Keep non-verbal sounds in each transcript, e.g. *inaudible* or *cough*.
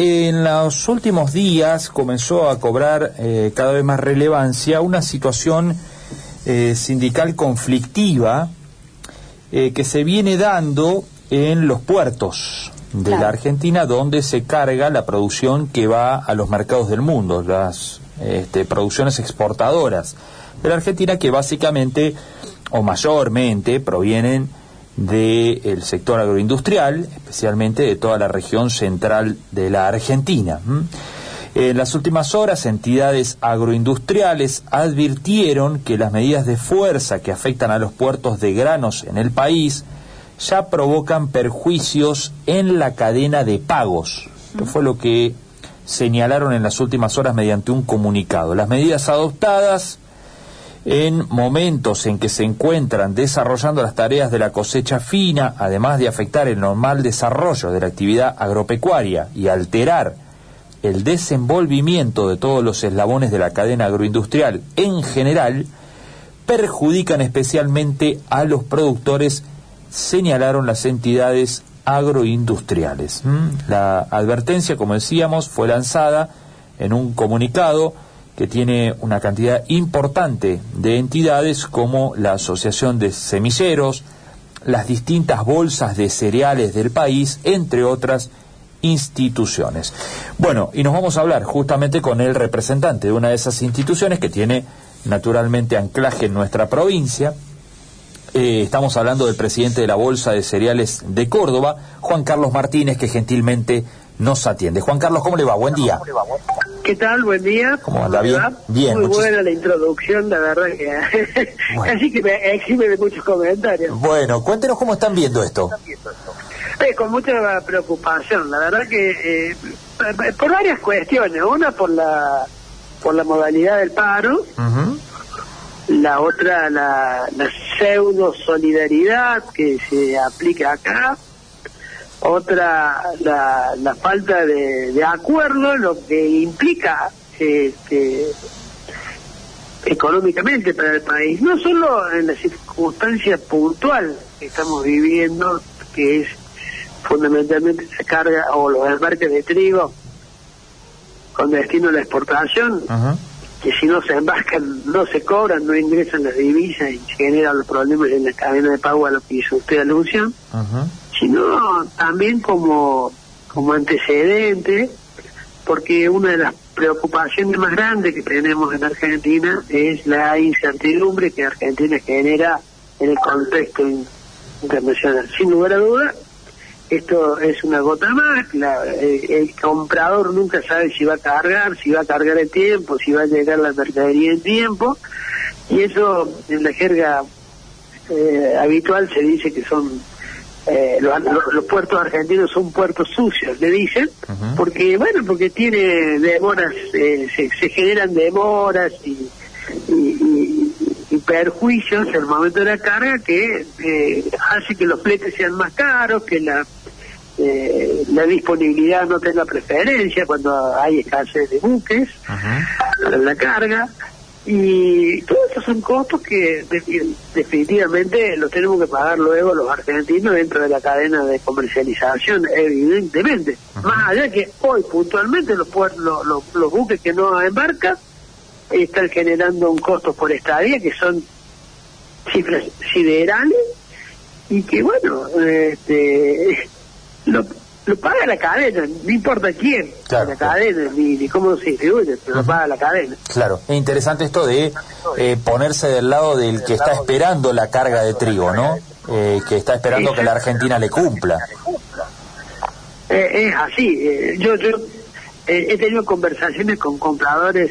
en los últimos días comenzó a cobrar eh, cada vez más relevancia una situación eh, sindical conflictiva eh, que se viene dando en los puertos de la Argentina donde se carga la producción que va a los mercados del mundo, las este, producciones exportadoras de la Argentina que básicamente o mayormente provienen del sector agroindustrial, especialmente de toda la región central de la Argentina. En las últimas horas, entidades agroindustriales advirtieron que las medidas de fuerza que afectan a los puertos de granos en el país ya provocan perjuicios en la cadena de pagos. Esto fue lo que señalaron en las últimas horas mediante un comunicado. Las medidas adoptadas en momentos en que se encuentran desarrollando las tareas de la cosecha fina, además de afectar el normal desarrollo de la actividad agropecuaria y alterar el desenvolvimiento de todos los eslabones de la cadena agroindustrial en general, perjudican especialmente a los productores, señalaron las entidades agroindustriales. ¿Mm? La advertencia, como decíamos, fue lanzada en un comunicado que tiene una cantidad importante de entidades como la Asociación de Semilleros, las distintas bolsas de cereales del país, entre otras instituciones. Bueno, y nos vamos a hablar justamente con el representante de una de esas instituciones que tiene naturalmente anclaje en nuestra provincia. Eh, estamos hablando del presidente de la Bolsa de Cereales de Córdoba, Juan Carlos Martínez, que gentilmente nos atiende. Juan Carlos, ¿cómo le va? Buen día. ¿Qué tal? Buen día. ¿Cómo anda? Bien. Bien. Muy buena la introducción, la verdad que casi *laughs* que me exime de muchos comentarios. Bueno, cuéntenos cómo están viendo esto. Eh, con mucha preocupación, la verdad que eh, por varias cuestiones. Una por la por la modalidad del paro. La otra, la, la pseudo solidaridad que se aplica acá otra la, la falta de, de, acuerdo, lo que implica este, económicamente para el país, no solo en la circunstancia puntual que estamos viviendo, que es fundamentalmente se carga o los embarques de trigo con destino a la exportación, que si no se embarcan no se cobran, no ingresan las divisas y generan los problemas en la cadena de pago a lo que hizo usted alusión sino también como, como antecedente, porque una de las preocupaciones más grandes que tenemos en Argentina es la incertidumbre que Argentina genera en el contexto internacional. Sin lugar a duda, esto es una gota más, el, comprador nunca sabe si va a cargar, si va a cargar el tiempo, si va a llegar la mercadería en tiempo, y eso en la jerga eh, habitual se dice que son eh, los, puertos argentinos son puertos sucios, le dicen, porque, bueno, porque tiene demoras, eh, se, generan demoras y, perjuicios en el momento de la carga que eh, hace que los fletes sean más caros, que la, la disponibilidad no tenga preferencia cuando hay escasez de buques la carga. Y todos estos son costos que definitivamente los tenemos que pagar luego los argentinos dentro de la cadena de comercialización, evidentemente. Más allá que hoy puntualmente los, los, los, buques que no embarcan están generando un costo por estadía que son cifras siderales y que bueno, este, *laughs* lo, lo paga la cadena, no importa quién, la cadena, ni, cómo se distribuye, pero lo paga la cadena. Claro, es interesante esto de eh, ponerse del lado del que está esperando la carga de trigo, ¿no? Eh, que está esperando que la Argentina le cumpla. Eh, es así, yo, yo he tenido conversaciones con compradores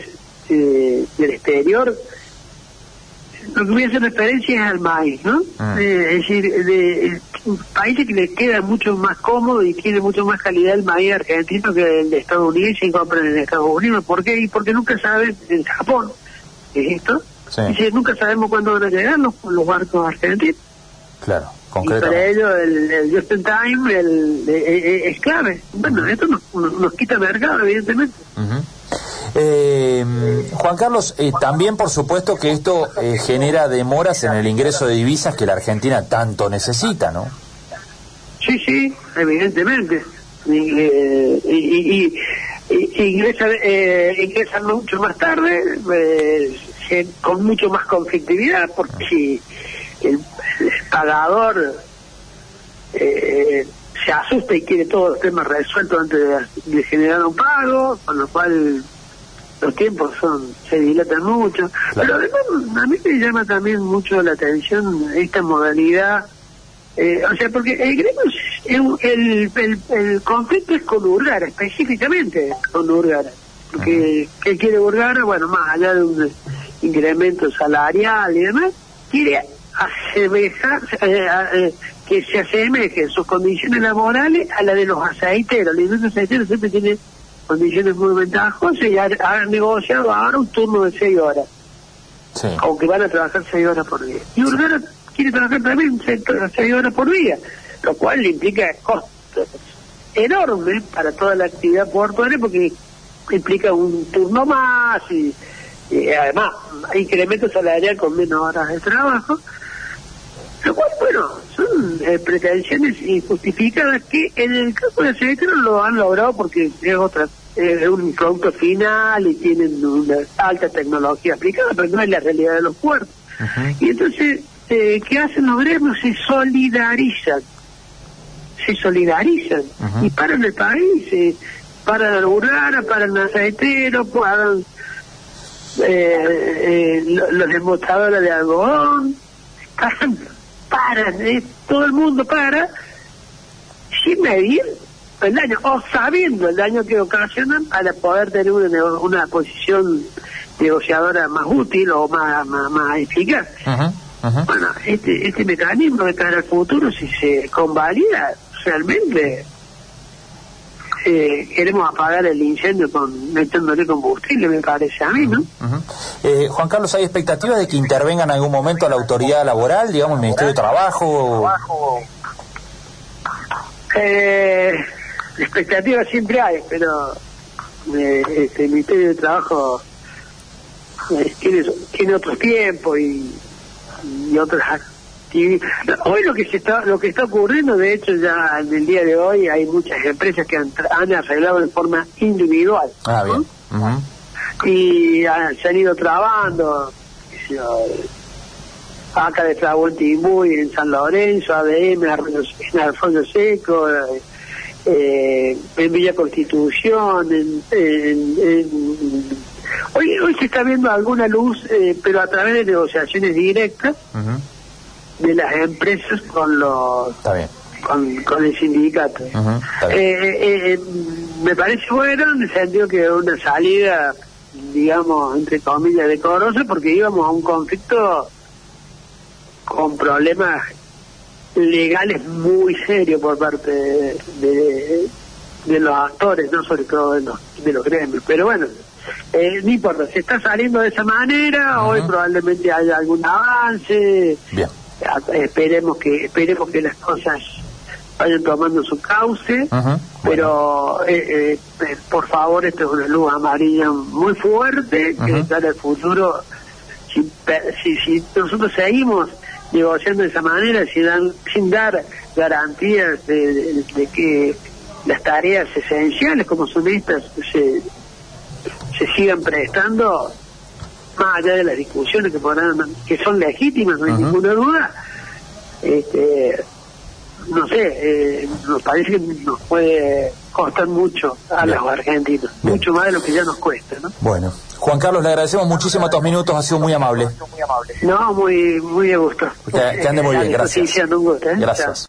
del exterior lo que hacer referencia es al maíz, ¿no? Ah. es decir, de, países que les queda mucho más cómodo y tiene mucho más calidad el maíz argentino que el de Estados Unidos y compran en Estados Unidos. ¿Por qué? Y porque nunca saben, en Japón, ¿qué es esto? Sí. nunca sabemos cuándo van a llegar los, los barcos argentinos. Claro, concretamente. Y para ellos el, el just in time el, es clave. Bueno, esto nos, nos, quita mercado, evidentemente. Eh, Juan Carlos, eh, también por supuesto que esto eh, genera demoras en el ingreso de divisas que la Argentina tanto necesita, ¿no? Sí, sí, evidentemente. y, y, ingresan, eh, ingresan mucho más tarde, eh, con mucho más conflictividad, porque si el, pagador eh, se asusta y quiere todos los temas resueltos antes de, generar un pago, con lo cual los tiempos son se dilatan mucho. Pero además a mí me llama también mucho la atención esta modalidad eh, o sea, porque el gremio, el, el, el, conflicto es con Urgara, específicamente con Urgara. Porque, ¿qué quiere Urgara? Bueno, más allá de un incremento salarial y demás, quiere asemejar, eh, eh, que se asemejen sus condiciones laborales a la de los aceiteros. La industria aceitera siempre tiene condiciones muy ventajosas y han, negociado ahora un turno de seis horas. Aunque van a trabajar seis horas por día. Y Urgara quiere trabajar también seis horas por día, lo cual implica costos enormes para toda la actividad portuaria porque implica un turno más y, además incremento salarial con menos horas de trabajo, lo cual, bueno, son eh, pretensiones injustificadas que en el caso de Secretary lo han logrado porque es otra es un producto final y tienen una alta tecnología aplicada, pero no es la realidad de los puertos. Y entonces eh, ¿qué hacen los gremios? Se solidarizan, se solidarizan. Y paran el país, eh, paran la urbana, paran el aceitero, paran eh, eh los demostradores de algodón, paran, paran, eh, todo el mundo para, sin medir el daño, o sabiendo el daño que ocasionan para poder tener una, una posición negociadora más útil o más, más, eficaz. Bueno, este, este mecanismo de cara al futuro, si se convalida, realmente eh, queremos apagar el incendio con metiéndole combustible, me parece a mí, ¿no? eh, Juan Carlos, ¿hay expectativas de que intervenga en algún momento la autoridad laboral, digamos, el Ministerio de Trabajo? Eh, expectativas siempre hay, pero eh, este, el Ministerio de Trabajo eh, tiene, tiene otro tiempo y y otras Hoy lo que se está lo que está ocurriendo, de hecho ya en el día de hoy hay muchas empresas que han, arreglado de forma individual. Ah, bien. Y se han ido trabando, acá de Timbúy, en San Lorenzo, ADM, en Alfonso Seco, eh, en Villa Constitución, en, en Hoy, hoy se está viendo alguna luz, eh, pero a través de negociaciones directas de las empresas con los Con, el sindicato. Eh, eh, me parece bueno en el sentido que una salida, digamos, entre comillas, decorosa, porque íbamos a un conflicto con problemas legales muy serios por parte de, de, los actores, no sobre todo de los, de los gremios. Pero bueno, eh, no importa, se está saliendo de esa manera, hoy probablemente haya algún avance, esperemos que esperemos que las cosas vayan tomando su cauce, pero eh, eh, por favor, esto es una luz amarilla muy fuerte que está en el futuro. Si, si, nosotros seguimos negociando de esa manera, sin, dan, sin dar garantías de, de, que las tareas esenciales como son estas se, se sigan prestando, más allá de las discusiones que podrán, que son legítimas, no hay ninguna duda, este, no sé, eh, nos parece que nos puede costar mucho a los argentinos, mucho más de lo que ya nos cuesta, ¿no? Bueno, Juan Carlos, le agradecemos muchísimo estos minutos, ha sido muy amable. No, muy, muy de gusto. Que, ande muy bien, gracias. ¿eh? Gracias.